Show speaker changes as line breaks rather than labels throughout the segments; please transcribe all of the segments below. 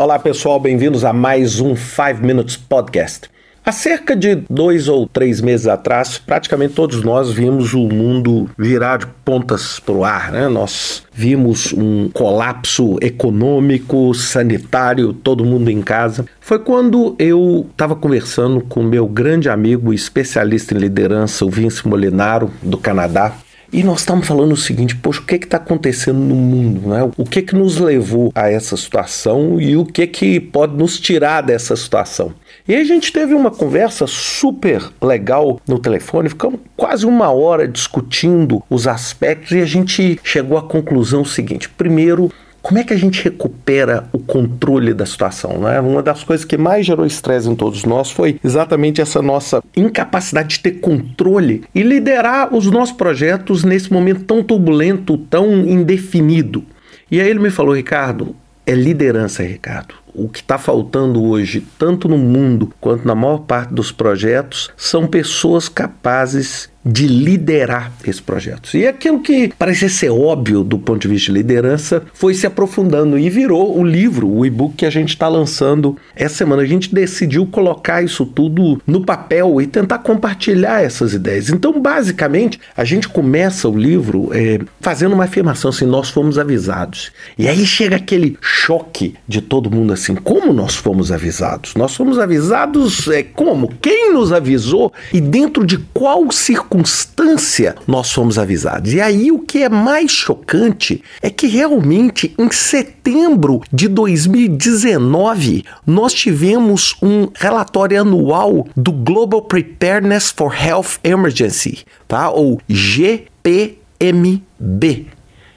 Olá pessoal, bem-vindos a mais um 5 Minutes Podcast. Há cerca de dois ou três meses atrás, praticamente todos nós vimos o mundo virar de pontas para o ar, né? Nós vimos um colapso econômico, sanitário, todo mundo em casa. Foi quando eu estava conversando com meu grande amigo especialista em liderança, o Vince Molinaro, do Canadá, e nós estamos falando o seguinte, poxa, o que está acontecendo no mundo? Né? O que, que nos levou a essa situação e o que, que pode nos tirar dessa situação? E a gente teve uma conversa super legal no telefone, ficamos quase uma hora discutindo os aspectos e a gente chegou à conclusão seguinte: primeiro, como é que a gente recupera o controle da situação? Né? Uma das coisas que mais gerou estresse em todos nós foi exatamente essa nossa incapacidade de ter controle e liderar os nossos projetos nesse momento tão turbulento, tão indefinido. E aí ele me falou, Ricardo, é liderança, Ricardo. O que está faltando hoje, tanto no mundo quanto na maior parte dos projetos, são pessoas capazes de liderar esses projetos. E aquilo que parecia ser óbvio do ponto de vista de liderança foi se aprofundando e virou o livro, o e-book que a gente está lançando essa semana. A gente decidiu colocar isso tudo no papel e tentar compartilhar essas ideias. Então, basicamente, a gente começa o livro é, fazendo uma afirmação assim: nós fomos avisados. E aí chega aquele choque de todo mundo assim: como nós fomos avisados? Nós fomos avisados é, como? Quem nos avisou e dentro de qual circunstância? circunstância nós fomos avisados. E aí o que é mais chocante é que realmente em setembro de 2019 nós tivemos um relatório anual do Global Preparedness for Health Emergency, tá? Ou GPMB,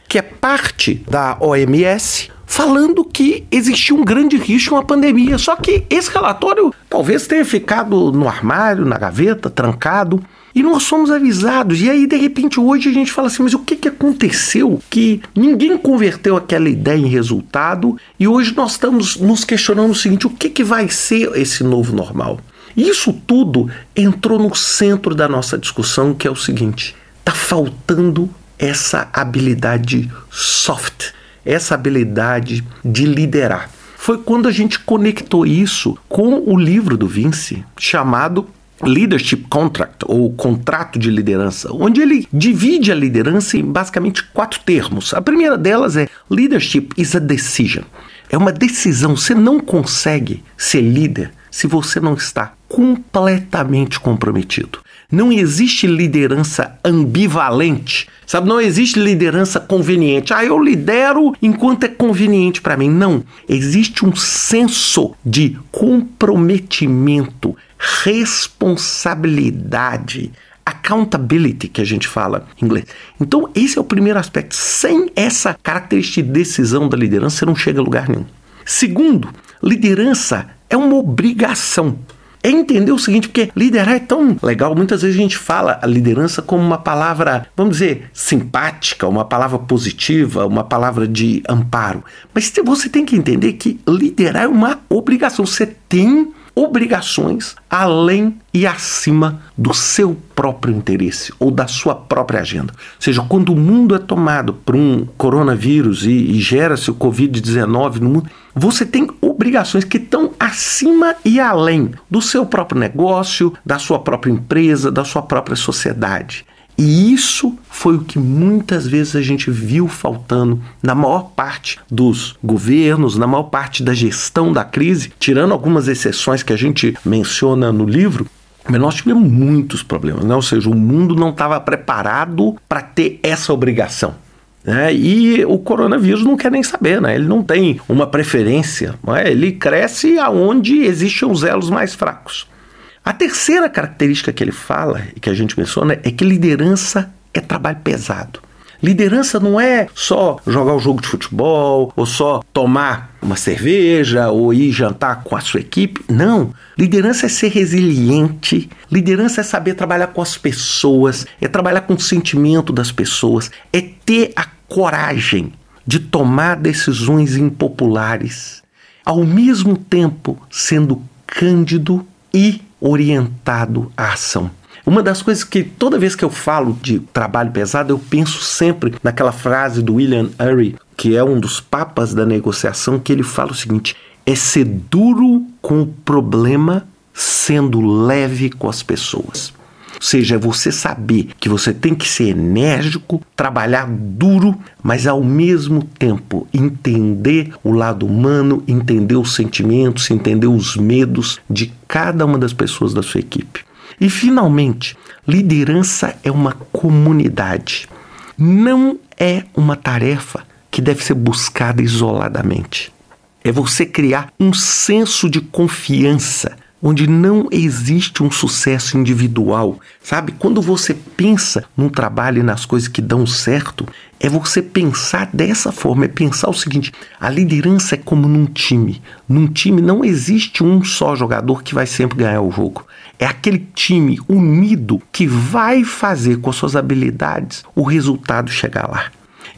que é parte da OMS falando que existia um grande risco, uma pandemia. Só que esse relatório talvez tenha ficado no armário, na gaveta, trancado. E nós somos avisados. E aí, de repente, hoje a gente fala assim: mas o que, que aconteceu que ninguém converteu aquela ideia em resultado? E hoje nós estamos nos questionando o seguinte: o que, que vai ser esse novo normal? Isso tudo entrou no centro da nossa discussão, que é o seguinte: está faltando essa habilidade soft, essa habilidade de liderar. Foi quando a gente conectou isso com o livro do Vince, chamado Leadership Contract, ou contrato de liderança, onde ele divide a liderança em basicamente quatro termos. A primeira delas é Leadership is a decision. É uma decisão. Você não consegue ser líder se você não está completamente comprometido. Não existe liderança ambivalente, sabe? Não existe liderança conveniente. Ah, eu lidero enquanto é conveniente para mim. Não. Existe um senso de comprometimento responsabilidade, accountability que a gente fala em inglês. Então, esse é o primeiro aspecto. Sem essa característica de decisão da liderança, você não chega a lugar nenhum. Segundo, liderança é uma obrigação. É entender o seguinte, porque liderar é tão legal. Muitas vezes a gente fala a liderança como uma palavra, vamos dizer, simpática, uma palavra positiva, uma palavra de amparo. Mas você tem que entender que liderar é uma obrigação. Você tem obrigações além e acima do seu próprio interesse ou da sua própria agenda. Ou seja, quando o mundo é tomado por um coronavírus e, e gera-se o Covid-19 no mundo, você tem obrigações que estão acima e além do seu próprio negócio, da sua própria empresa, da sua própria sociedade. E isso foi o que muitas vezes a gente viu faltando na maior parte dos governos, na maior parte da gestão da crise, tirando algumas exceções que a gente menciona no livro. Mas nós tivemos muitos problemas, né? ou seja, o mundo não estava preparado para ter essa obrigação. Né? E o coronavírus não quer nem saber, né? ele não tem uma preferência, né? ele cresce aonde existem os elos mais fracos. A terceira característica que ele fala e que a gente menciona é que liderança é trabalho pesado. Liderança não é só jogar um jogo de futebol, ou só tomar uma cerveja, ou ir jantar com a sua equipe. Não. Liderança é ser resiliente. Liderança é saber trabalhar com as pessoas, é trabalhar com o sentimento das pessoas, é ter a coragem de tomar decisões impopulares, ao mesmo tempo sendo cândido e orientado à ação. Uma das coisas que toda vez que eu falo de trabalho pesado, eu penso sempre naquela frase do William Ury, que é um dos papas da negociação, que ele fala o seguinte: é ser duro com o problema, sendo leve com as pessoas. Ou seja, é você saber que você tem que ser enérgico, trabalhar duro, mas ao mesmo tempo entender o lado humano, entender os sentimentos, entender os medos de cada uma das pessoas da sua equipe. E finalmente, liderança é uma comunidade. Não é uma tarefa que deve ser buscada isoladamente. É você criar um senso de confiança onde não existe um sucesso individual. Sabe? Quando você pensa num trabalho e nas coisas que dão certo, é você pensar dessa forma, é pensar o seguinte: a liderança é como num time. Num time não existe um só jogador que vai sempre ganhar o jogo. É aquele time unido que vai fazer com as suas habilidades o resultado chegar lá.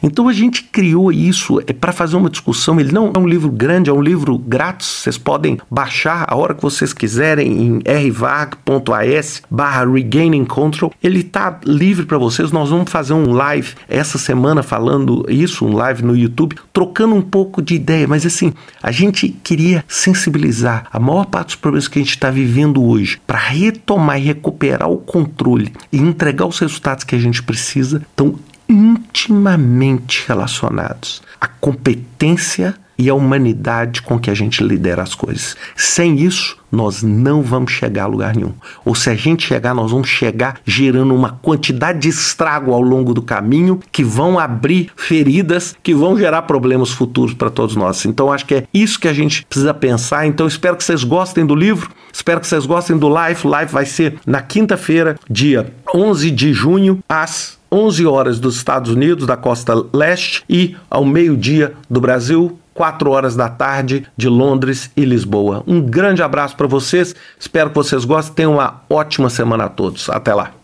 Então a gente criou isso é para fazer uma discussão. Ele não é um livro grande, é um livro grátis. Vocês podem baixar a hora que vocês quiserem em rvag.as barra regaining control. Ele está livre para vocês. Nós vamos fazer um live essa semana falando isso, um live no YouTube, trocando um pouco de ideia. Mas assim, a gente queria sensibilizar a maior parte dos problemas que a gente está vivendo hoje para retomar e recuperar o controle e entregar os resultados que a gente precisa. Então, intimamente relacionados à competência e à humanidade com que a gente lidera as coisas. Sem isso, nós não vamos chegar a lugar nenhum. Ou se a gente chegar, nós vamos chegar gerando uma quantidade de estrago ao longo do caminho que vão abrir feridas, que vão gerar problemas futuros para todos nós. Então, acho que é isso que a gente precisa pensar. Então, espero que vocês gostem do livro, espero que vocês gostem do live. O live vai ser na quinta-feira, dia 11 de junho, às 11 horas dos Estados Unidos, da costa leste, e ao meio-dia do Brasil, 4 horas da tarde de Londres e Lisboa. Um grande abraço para vocês, espero que vocês gostem, tenham uma ótima semana a todos. Até lá.